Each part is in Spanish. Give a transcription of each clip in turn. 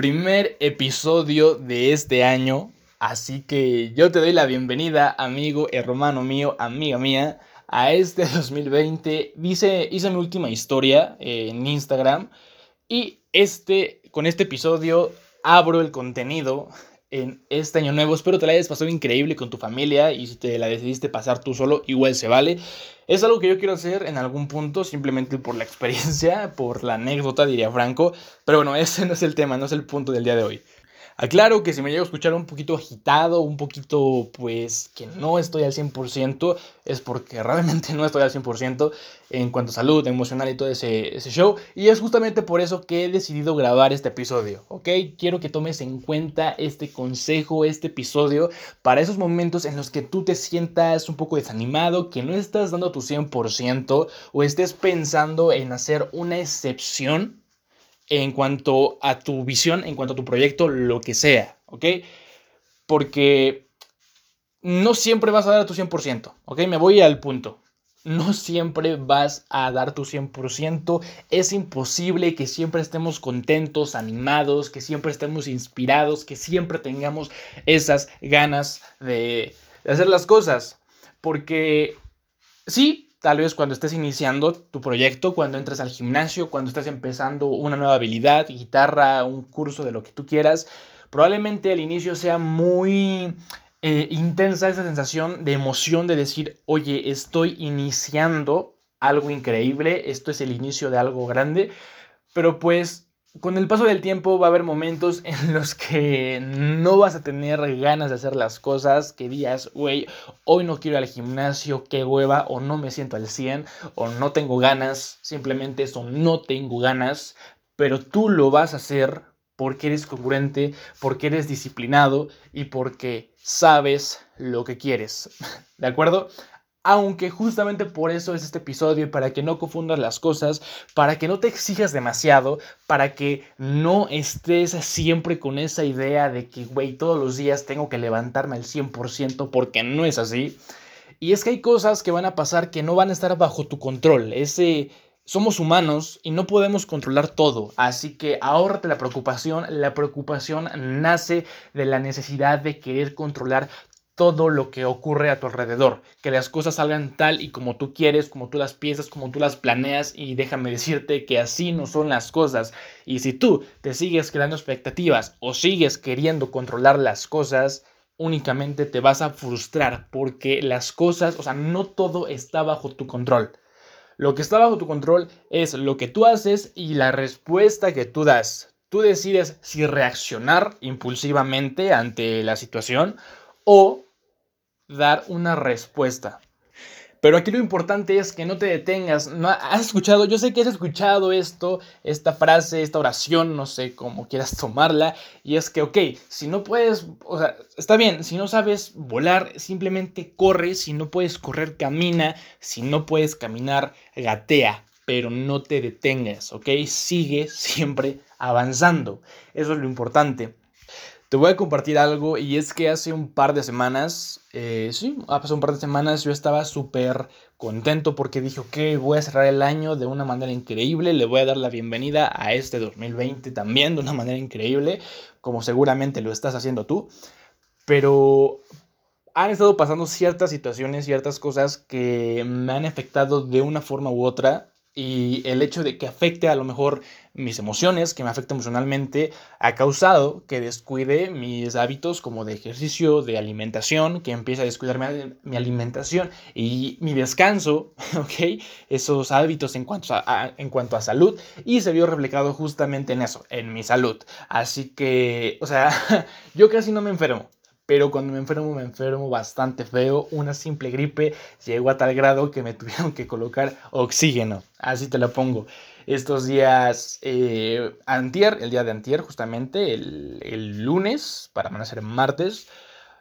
primer episodio de este año. Así que yo te doy la bienvenida, amigo, hermano mío, amiga mía, a este 2020. Hice, hice mi última historia en Instagram y este, con este episodio abro el contenido en este año nuevo. Espero te la hayas pasado increíble con tu familia y si te la decidiste pasar tú solo, igual se vale. Es algo que yo quiero hacer en algún punto, simplemente por la experiencia, por la anécdota, diría Franco. Pero bueno, ese no es el tema, no es el punto del día de hoy. Aclaro que si me llego a escuchar un poquito agitado, un poquito pues que no estoy al 100%, es porque realmente no estoy al 100% en cuanto a salud emocional y todo ese, ese, show. Y es justamente por eso que he decidido grabar este episodio, ¿ok? Quiero que tomes en cuenta este consejo, este episodio, para esos momentos en los que tú te sientas un poco desanimado, que no estás dando tu 100% o estés pensando en hacer una excepción en cuanto a tu visión, en cuanto a tu proyecto, lo que sea, ¿ok? Porque no siempre vas a dar tu 100%, ¿ok? Me voy al punto. No siempre vas a dar tu 100%. Es imposible que siempre estemos contentos, animados, que siempre estemos inspirados, que siempre tengamos esas ganas de, de hacer las cosas. Porque sí, tal vez cuando estés iniciando tu proyecto, cuando entres al gimnasio, cuando estés empezando una nueva habilidad, guitarra, un curso de lo que tú quieras, probablemente al inicio sea muy eh, intensa esa sensación de emoción de decir, oye, estoy iniciando algo increíble, esto es el inicio de algo grande, pero pues con el paso del tiempo va a haber momentos en los que no vas a tener ganas de hacer las cosas, que digas, güey, hoy no quiero ir al gimnasio, qué hueva, o no me siento al 100, o no tengo ganas, simplemente eso, no tengo ganas, pero tú lo vas a hacer porque eres congruente, porque eres disciplinado y porque sabes lo que quieres. ¿De acuerdo? Aunque justamente por eso es este episodio, para que no confundas las cosas, para que no te exijas demasiado, para que no estés siempre con esa idea de que, güey, todos los días tengo que levantarme al 100% porque no es así. Y es que hay cosas que van a pasar que no van a estar bajo tu control. Ese, somos humanos y no podemos controlar todo, así que ahórrate la preocupación. La preocupación nace de la necesidad de querer controlar todo lo que ocurre a tu alrededor, que las cosas salgan tal y como tú quieres, como tú las piensas, como tú las planeas y déjame decirte que así no son las cosas. Y si tú te sigues creando expectativas o sigues queriendo controlar las cosas, únicamente te vas a frustrar porque las cosas, o sea, no todo está bajo tu control. Lo que está bajo tu control es lo que tú haces y la respuesta que tú das. Tú decides si reaccionar impulsivamente ante la situación o dar una respuesta. Pero aquí lo importante es que no te detengas. ¿No has escuchado? Yo sé que has escuchado esto, esta frase, esta oración, no sé cómo quieras tomarla. Y es que, ok, si no puedes, o sea, está bien, si no sabes volar, simplemente corre. Si no puedes correr, camina. Si no puedes caminar, gatea. Pero no te detengas, ¿ok? Sigue siempre avanzando. Eso es lo importante. Te voy a compartir algo y es que hace un par de semanas, eh, sí, hace un par de semanas yo estaba súper contento porque dije, ok, voy a cerrar el año de una manera increíble, le voy a dar la bienvenida a este 2020 también de una manera increíble, como seguramente lo estás haciendo tú, pero han estado pasando ciertas situaciones, ciertas cosas que me han afectado de una forma u otra y el hecho de que afecte a lo mejor mis emociones, que me afecte emocionalmente, ha causado que descuide mis hábitos como de ejercicio, de alimentación, que empiece a descuidar mi, alimentación y mi descanso, ¿ok? Esos hábitos en cuanto a, en cuanto a salud y se vio reflejado justamente en eso, en mi salud. Así que, o sea, yo casi no me enfermo pero cuando me enfermo me enfermo bastante feo. Una simple gripe llegó a tal grado que me tuvieron que colocar oxígeno. Así te lo pongo. Estos días, eh, antier, el día de antier justamente, el, el lunes, para amanecer martes,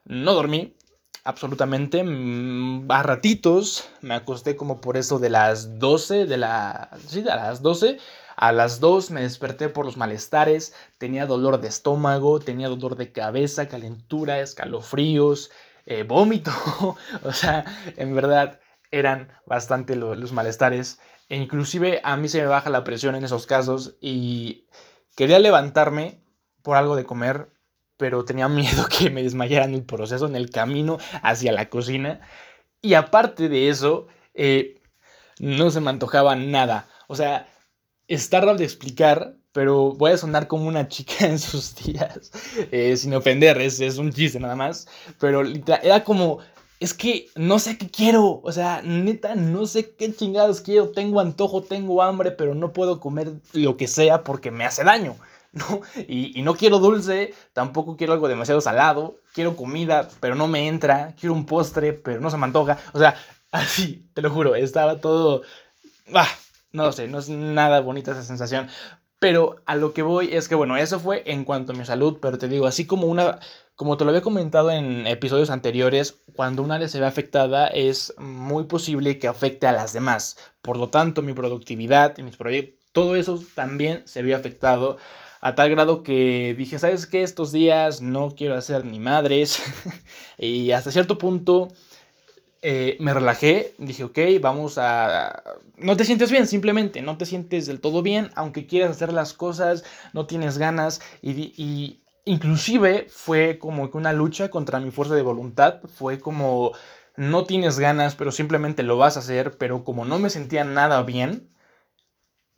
no dormí absolutamente. Mm, a ratitos me acosté como por eso de las 12, de la... Sí, a las 12 a las 2 me desperté por los malestares, tenía dolor de estómago, tenía dolor de cabeza, calentura, escalofríos, eh, vómito. o sea, en verdad eran bastante los malestares. E inclusive a mí se me baja la presión en esos casos y quería levantarme por algo de comer, pero tenía miedo que me desmayara en el proceso, en el camino hacia la cocina. Y aparte de eso, eh, no se me antojaba nada. O sea, está raro de explicar, pero voy a sonar como una chica en sus días, eh, sin ofender, es, es, un chiste nada más, pero era como, es que no sé qué quiero, o sea, neta, no sé qué chingados quiero, tengo antojo, tengo hambre, pero no puedo comer lo que sea porque me hace daño. ¿no? Y, y, no quiero dulce, tampoco quiero algo demasiado salado, quiero comida, pero no me entra, quiero un postre, pero no se me antoja, o sea, así, te lo juro, estaba todo, bah, no lo sé, no es nada bonita esa sensación, pero a lo que voy es que, bueno, eso fue en cuanto a mi salud, pero te digo, así como una, como te lo había comentado en episodios anteriores, cuando una área se ve afectada es muy posible que afecte a las demás. Por lo tanto, mi productividad y mis proyectos, todo eso también se vio afectado a tal grado que dije, ¿sabes qué? Estos días no quiero hacer ni madres. y hasta cierto punto eh, me relajé, dije, ok, vamos a... No te sientes bien, simplemente, no te sientes del todo bien, aunque quieras hacer las cosas, no tienes ganas y, y inclusive fue como que una lucha contra mi fuerza de voluntad, fue como no tienes ganas, pero simplemente lo vas a hacer, pero como no me sentía nada bien,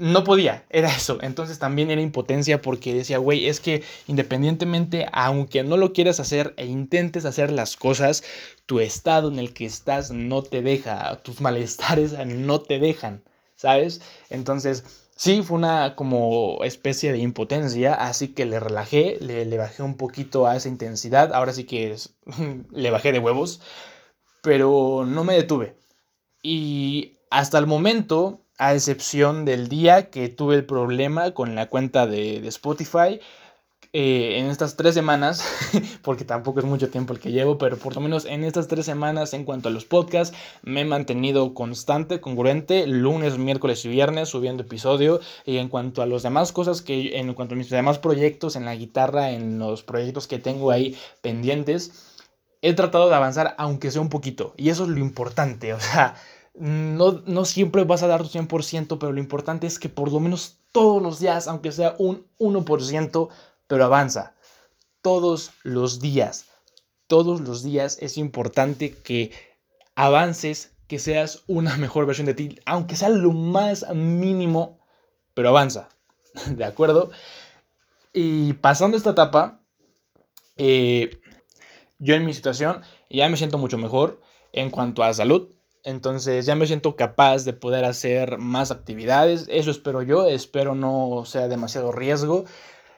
no podía, era eso. Entonces también era impotencia porque decía, güey, es que independientemente, aunque no lo quieras hacer e intentes hacer las cosas, tu estado en el que estás no te deja, tus malestares no te dejan, ¿sabes? Entonces, sí, fue una como especie de impotencia, así que le relajé, le, le bajé un poquito a esa intensidad, ahora sí que le bajé de huevos, pero no me detuve. Y hasta el momento a excepción del día que tuve el problema con la cuenta de, Spotify. Eh, en estas tres semanas, porque tampoco es mucho tiempo el que llevo, pero por lo menos en estas tres semanas en cuanto a los podcasts, me he mantenido constante, congruente, lunes, miércoles y viernes subiendo episodio. Y en cuanto a las demás cosas que, en cuanto a mis demás proyectos en la guitarra, en los proyectos que tengo ahí pendientes, he tratado de avanzar aunque sea un poquito. Y eso es lo importante, o sea no, no siempre vas a dar tu 100%, pero lo importante es que por lo menos todos los días, aunque sea un 1%, pero avanza. Todos los días, todos los días es importante que avances, que seas una mejor versión de ti, aunque sea lo más mínimo, pero avanza. ¿De acuerdo? Y pasando esta etapa, eh, yo en mi situación ya me siento mucho mejor en cuanto a salud. Entonces ya me siento capaz de poder hacer más actividades. Eso espero yo. Espero no sea demasiado riesgo.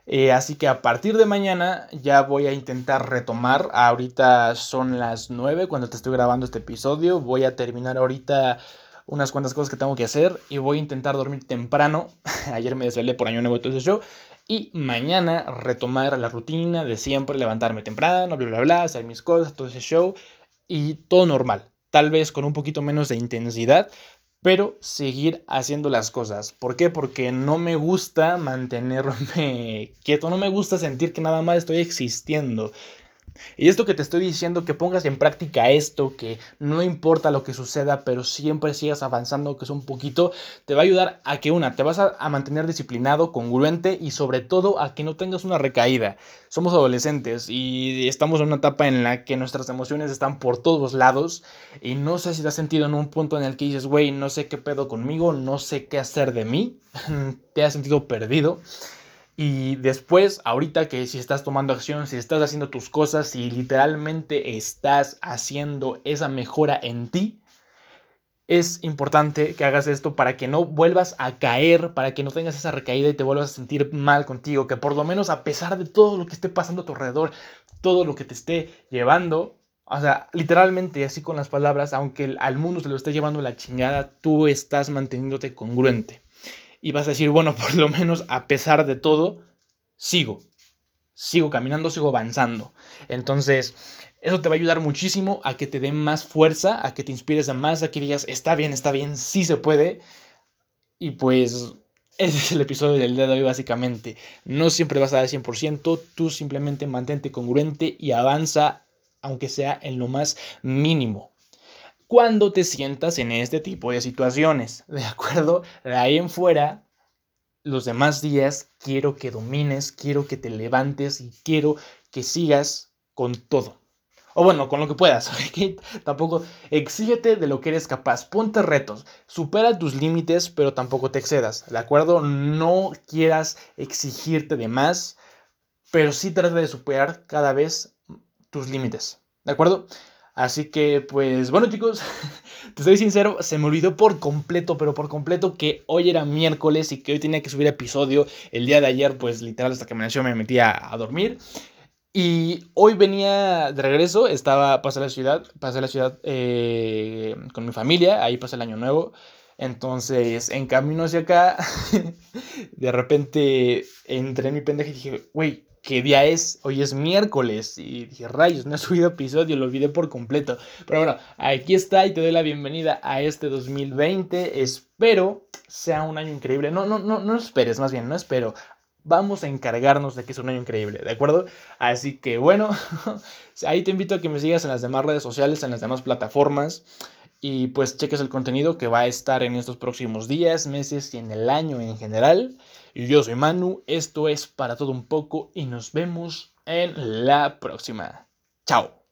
Eh, así que a partir de mañana ya voy a intentar retomar. Ahorita son las 9 cuando te estoy grabando este episodio. Voy a terminar ahorita unas cuantas cosas que tengo que hacer y voy a intentar dormir temprano. Ayer me desvelé por año nuevo todo ese show. Y mañana retomar la rutina de siempre, levantarme temprano, bla, bla, bla, hacer mis cosas, todo ese show y todo normal tal vez con un poquito menos de intensidad, pero seguir haciendo las cosas. ¿Por qué? Porque no me gusta mantenerme quieto, no me gusta sentir que nada más estoy existiendo. Y esto que te estoy diciendo, que pongas en práctica esto, que no importa lo que suceda, pero siempre sigas avanzando, que es un poquito, te va a ayudar a que una, te vas a, mantener disciplinado, congruente y sobre todo a que no tengas una recaída. Somos adolescentes y estamos en una etapa en la que nuestras emociones están por todos lados y no sé si te has sentido en un punto en el que dices, güey, no sé qué pedo conmigo, no sé qué hacer de mí, te has sentido perdido. Y después, ahorita que si estás tomando acción, si estás haciendo tus cosas, si literalmente estás haciendo esa mejora en ti, es importante que hagas esto para que no vuelvas a caer, para que no tengas esa recaída y te vuelvas a sentir mal contigo, que por lo menos a pesar de todo lo que esté pasando a tu alrededor, todo lo que te esté llevando, o sea, literalmente así con las palabras, aunque al mundo se lo esté llevando la chingada, tú estás manteniéndote congruente y vas a decir, bueno, por lo menos a pesar de todo, sigo, sigo caminando, sigo avanzando. Entonces, eso te va a ayudar muchísimo a que te dé más fuerza, a que te inspires a más, a que digas, está bien, está bien, sí se puede. Y pues ese es el episodio del día de hoy básicamente. No siempre vas a dar 100%, tú simplemente mantente congruente y avanza, aunque sea en lo más mínimo cuando te sientas en este tipo de situaciones, ¿de acuerdo? De ahí en fuera, los demás días quiero que domines, quiero que te levantes y quiero que sigas con todo. O bueno, con lo que puedas. tampoco exígete de lo que eres capaz. Ponte retos. Supera tus límites, pero tampoco te excedas. ¿De acuerdo? No quieras exigirte de más, pero sí trata de superar cada vez tus límites. ¿De acuerdo? Así que, pues bueno chicos, te soy sincero, se me olvidó por completo, pero por completo que hoy era miércoles y que hoy tenía que subir episodio. El día de ayer, pues literal hasta que me nació me metía a dormir. Y hoy venía de regreso, estaba, pasé la ciudad, pasé la ciudad eh, con mi familia, ahí pasé el año nuevo. Entonces, en camino hacia acá, de repente entré en mi pendeja y dije, güey, ¿qué día es? Hoy es miércoles. Y dije, rayos, no he subido episodio, lo olvidé por completo. Pero bueno, aquí está y te doy la bienvenida a este 2020. Espero sea un año increíble. No, no, no, no esperes, más bien, no espero. Vamos a encargarnos de que sea un año increíble, ¿de acuerdo? Así que bueno, ahí te invito a que me sigas en las demás redes sociales, en las demás plataformas y pues cheques el contenido que va a estar en estos próximos días, meses y en el año en general. Y yo soy Manu, esto es para todo un poco y nos vemos en la próxima. Chao.